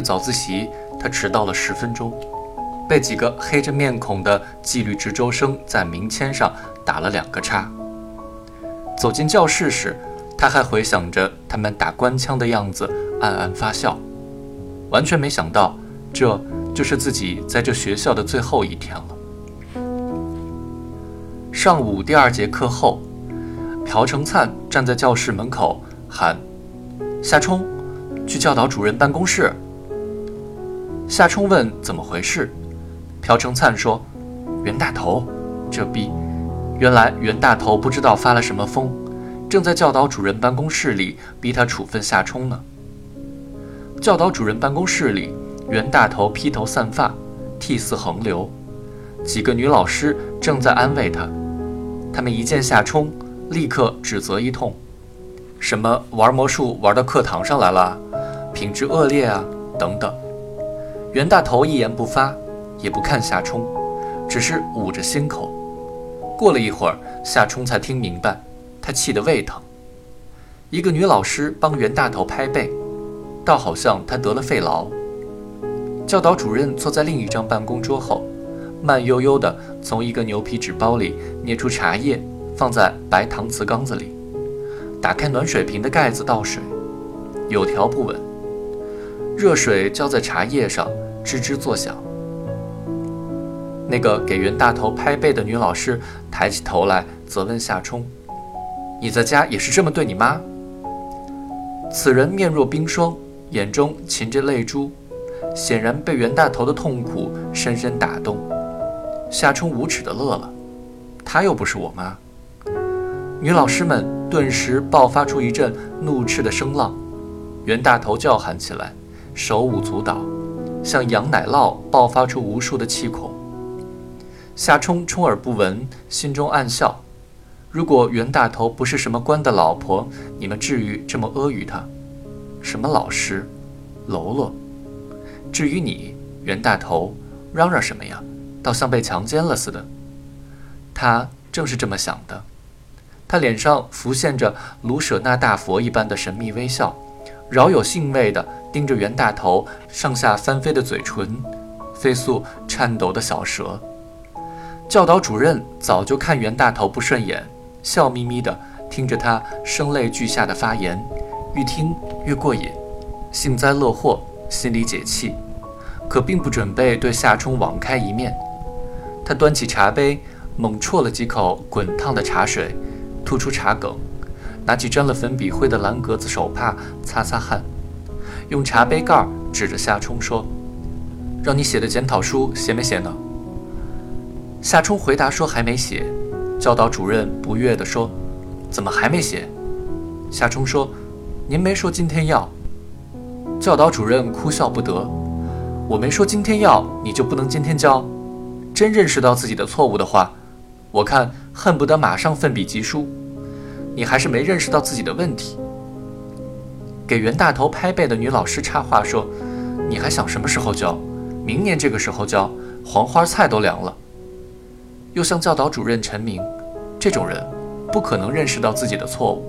早自习，他迟到了十分钟，被几个黑着面孔的纪律值周生在名签上打了两个叉。走进教室时，他还回想着他们打官腔的样子，暗暗发笑，完全没想到这就是自己在这学校的最后一天了。上午第二节课后，朴成灿站在教室门口喊：“夏冲，去教导主任办公室。”夏冲问：“怎么回事？”朴成灿说：“袁大头，这逼！原来袁大头不知道发了什么疯，正在教导主任办公室里逼他处分夏冲呢。”教导主任办公室里，袁大头披头散发，涕泗横流，几个女老师正在安慰他。他们一见夏冲，立刻指责一通，什么玩魔术玩到课堂上来了，品质恶劣啊，等等。袁大头一言不发，也不看夏冲，只是捂着心口。过了一会儿，夏冲才听明白，他气得胃疼。一个女老师帮袁大头拍背，倒好像他得了肺痨。教导主任坐在另一张办公桌后。慢悠悠地从一个牛皮纸包里捏出茶叶，放在白搪瓷缸子里，打开暖水瓶的盖子倒水，有条不紊，热水浇在茶叶上，吱吱作响。那个给袁大头拍背的女老师抬起头来，责问夏冲：“你在家也是这么对你妈？”此人面若冰霜，眼中噙着泪珠，显然被袁大头的痛苦深深打动。夏冲无耻地乐了，她又不是我妈。女老师们顿时爆发出一阵怒斥的声浪，袁大头叫喊起来，手舞足蹈，像羊奶酪爆发出无数的气孔。夏冲充耳不闻，心中暗笑：如果袁大头不是什么官的老婆，你们至于这么阿谀他？什么老师，喽啰？至于你，袁大头，嚷嚷什么呀？倒像被强奸了似的，他正是这么想的。他脸上浮现着卢舍那大佛一般的神秘微笑，饶有兴味地盯着袁大头上下翻飞的嘴唇，飞速颤抖的小舌。教导主任早就看袁大头不顺眼，笑眯眯地听着他声泪俱下的发言，愈听越过瘾，幸灾乐祸，心里解气，可并不准备对夏冲网开一面。他端起茶杯，猛啜了几口滚烫的茶水，吐出茶梗，拿起沾了粉笔灰的蓝格子手帕擦擦汗，用茶杯盖指着夏冲说：“让你写的检讨书写没写呢？”夏冲回答说：“还没写。”教导主任不悦地说：“怎么还没写？”夏冲说：“您没说今天要。”教导主任哭笑不得：“我没说今天要，你就不能今天交？”真认识到自己的错误的话，我看恨不得马上奋笔疾书。你还是没认识到自己的问题。给袁大头拍背的女老师插话说：“你还想什么时候教？明年这个时候教，黄花菜都凉了。”又向教导主任陈明：“这种人不可能认识到自己的错误。”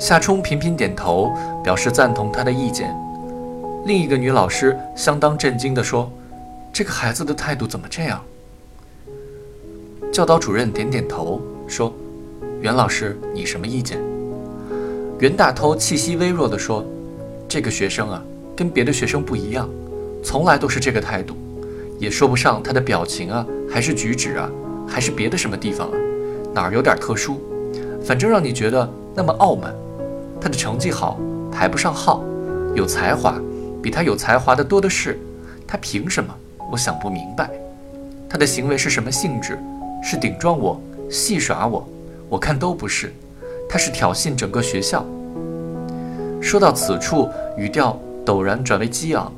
夏冲频频点头，表示赞同他的意见。另一个女老师相当震惊地说。这个孩子的态度怎么这样？教导主任点点头说：“袁老师，你什么意见？”袁大头气息微弱地说：“这个学生啊，跟别的学生不一样，从来都是这个态度，也说不上他的表情啊，还是举止啊，还是别的什么地方啊，哪儿有点特殊，反正让你觉得那么傲慢。他的成绩好，排不上号，有才华，比他有才华的多的是，他凭什么？”我想不明白，他的行为是什么性质？是顶撞我、戏耍我？我看都不是，他是挑衅整个学校。说到此处，语调陡然转为激昂。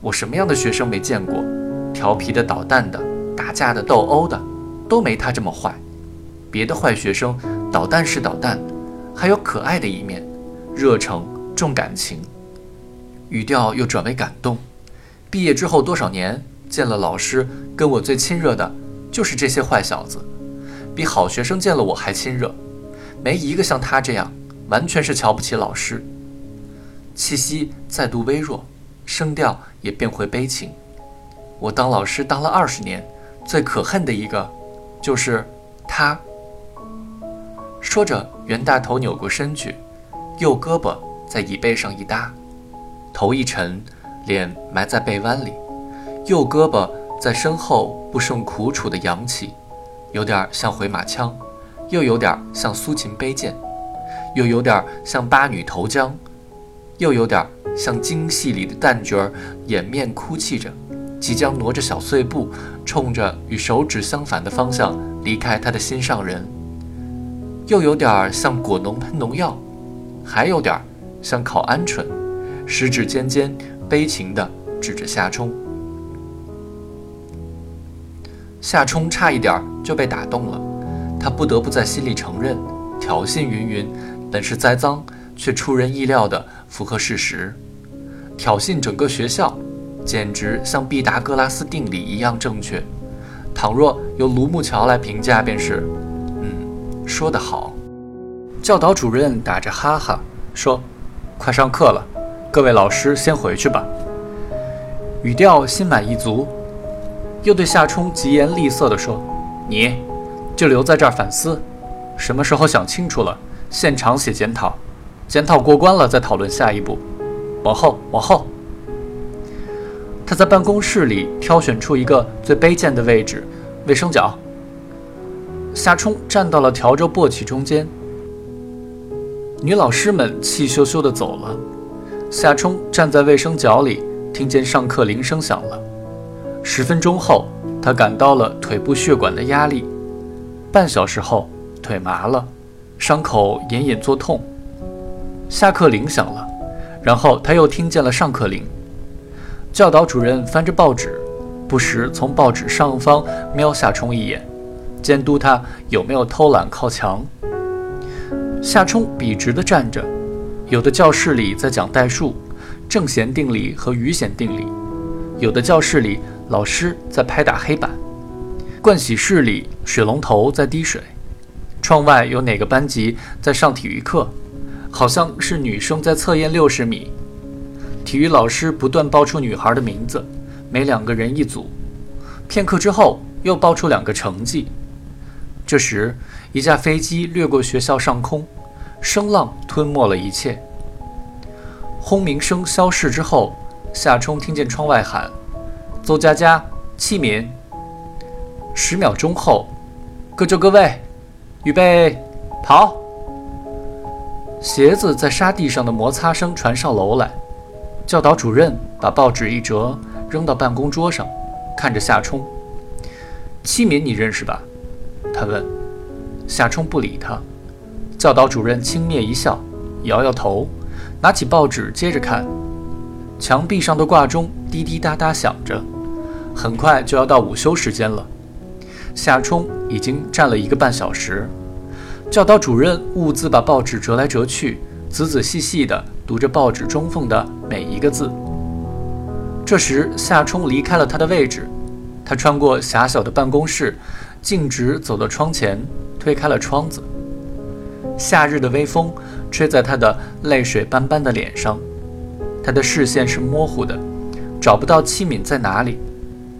我什么样的学生没见过？调皮的、捣蛋的、打架的、斗殴的，都没他这么坏。别的坏学生捣蛋是捣蛋，还有可爱的一面，热诚、重感情。语调又转为感动。毕业之后多少年，见了老师，跟我最亲热的，就是这些坏小子，比好学生见了我还亲热，没一个像他这样，完全是瞧不起老师。气息再度微弱，声调也变回悲情。我当老师当了二十年，最可恨的一个，就是他。说着，袁大头扭过身去，右胳膊在椅背上一搭，头一沉，脸埋在背弯里，右胳膊在身后不胜苦楚地扬起，有点像回马枪，又有点像苏秦背剑，又有点像八女投江，又有点像京戏里的旦角儿掩面哭泣着，即将挪着小碎步，冲着与手指相反的方向离开他的心上人。又有点像果农喷农药，还有点像烤鹌鹑，食指尖尖悲情地指着夏冲。夏冲差一点就被打动了，他不得不在心里承认，挑衅云云本是栽赃，却出人意料的符合事实。挑衅整个学校，简直像毕达哥拉斯定理一样正确。倘若由卢木桥来评价，便是。嗯说得好，教导主任打着哈哈说：“快上课了，各位老师先回去吧。”语调心满意足，又对夏冲疾言厉色地说：“你就留在这儿反思，什么时候想清楚了，现场写检讨，检讨过关了再讨论下一步。往后，往后。”他在办公室里挑选出一个最卑贱的位置，卫生角。夏冲站到了笤帚簸箕中间，女老师们气咻咻地走了。夏冲站在卫生角里，听见上课铃声响了。十分钟后，他感到了腿部血管的压力；半小时后，腿麻了，伤口隐隐作痛。下课铃响了，然后他又听见了上课铃。教导主任翻着报纸，不时从报纸上方瞄夏冲一眼。监督他有没有偷懒靠墙。夏冲笔直地站着，有的教室里在讲代数、正弦定理和余弦定理；有的教室里老师在拍打黑板；盥洗室里水龙头在滴水；窗外有哪个班级在上体育课，好像是女生在测验六十米。体育老师不断报出女孩的名字，每两个人一组。片刻之后，又报出两个成绩。这时，一架飞机掠过学校上空，声浪吞没了一切。轰鸣声消逝之后，夏冲听见窗外喊：“邹佳佳，器敏。”十秒钟后，各就各位，预备，跑！鞋子在沙地上的摩擦声传上楼来。教导主任把报纸一折，扔到办公桌上，看着夏冲：“器敏，你认识吧？”他问夏冲，不理他。教导主任轻蔑一笑，摇摇头，拿起报纸接着看。墙壁上的挂钟滴滴答答响着，很快就要到午休时间了。夏冲已经站了一个半小时。教导主任兀自把报纸折来折去，仔仔细细地读着报纸中缝的每一个字。这时，夏冲离开了他的位置，他穿过狭小的办公室。径直走到窗前，推开了窗子。夏日的微风吹在他的泪水斑斑的脸上，他的视线是模糊的，找不到器敏在哪里，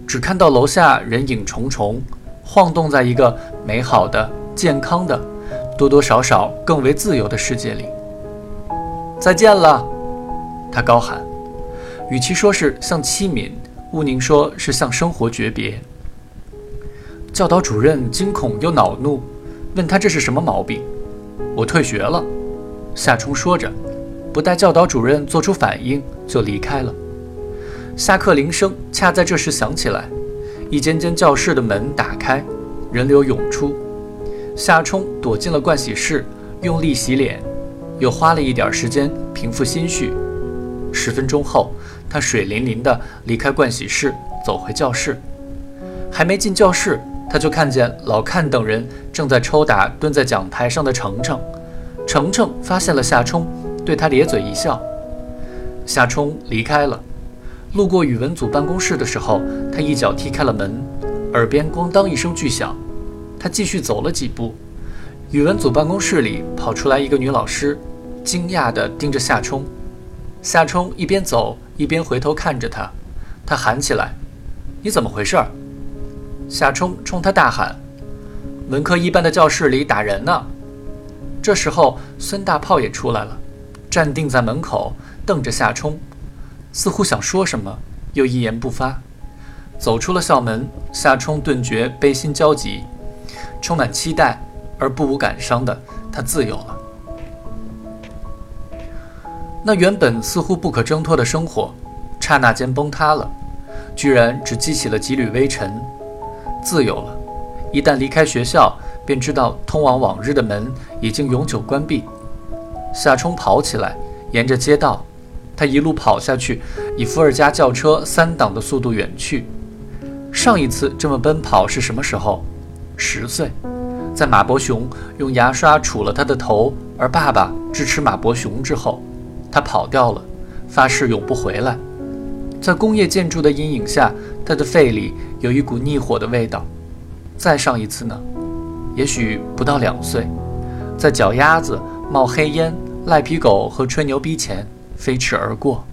只看到楼下人影重重，晃动在一个美好的、健康的、多多少少更为自由的世界里。再见了，他高喊，与其说是向器敏，勿宁说是向生活诀别。教导主任惊恐又恼怒，问他这是什么毛病。我退学了。夏冲说着，不待教导主任做出反应，就离开了。下课铃声恰在这时响起来，一间间教室的门打开，人流涌出。夏冲躲进了盥洗室，用力洗脸，又花了一点时间平复心绪。十分钟后，他水淋淋地离开盥洗室，走回教室。还没进教室。他就看见老看等人正在抽打蹲在讲台上的程程，程程发现了夏冲，对他咧嘴一笑。夏冲离开了，路过语文组办公室的时候，他一脚踢开了门，耳边咣当一声巨响。他继续走了几步，语文组办公室里跑出来一个女老师，惊讶地盯着夏冲：“夏冲一边走一边回头看着他，他喊起来：“你怎么回事？”夏冲冲他大喊：“文科一班的教室里打人呢！”这时候，孙大炮也出来了，站定在门口，瞪着夏冲，似乎想说什么，又一言不发。走出了校门，夏冲顿觉悲心交集，充满期待而不无感伤的他自由了。那原本似乎不可挣脱的生活，刹那间崩塌了，居然只激起了几缕微尘。自由了，一旦离开学校，便知道通往往日的门已经永久关闭。夏冲跑起来，沿着街道，他一路跑下去，以伏尔加轿车三档的速度远去。上一次这么奔跑是什么时候？十岁，在马伯雄用牙刷杵了他的头，而爸爸支持马伯雄之后。他跑掉了，发誓永不回来。在工业建筑的阴影下，他的肺里有一股逆火的味道。再上一次呢？也许不到两岁，在脚丫子冒黑烟、赖皮狗和吹牛逼前飞驰而过。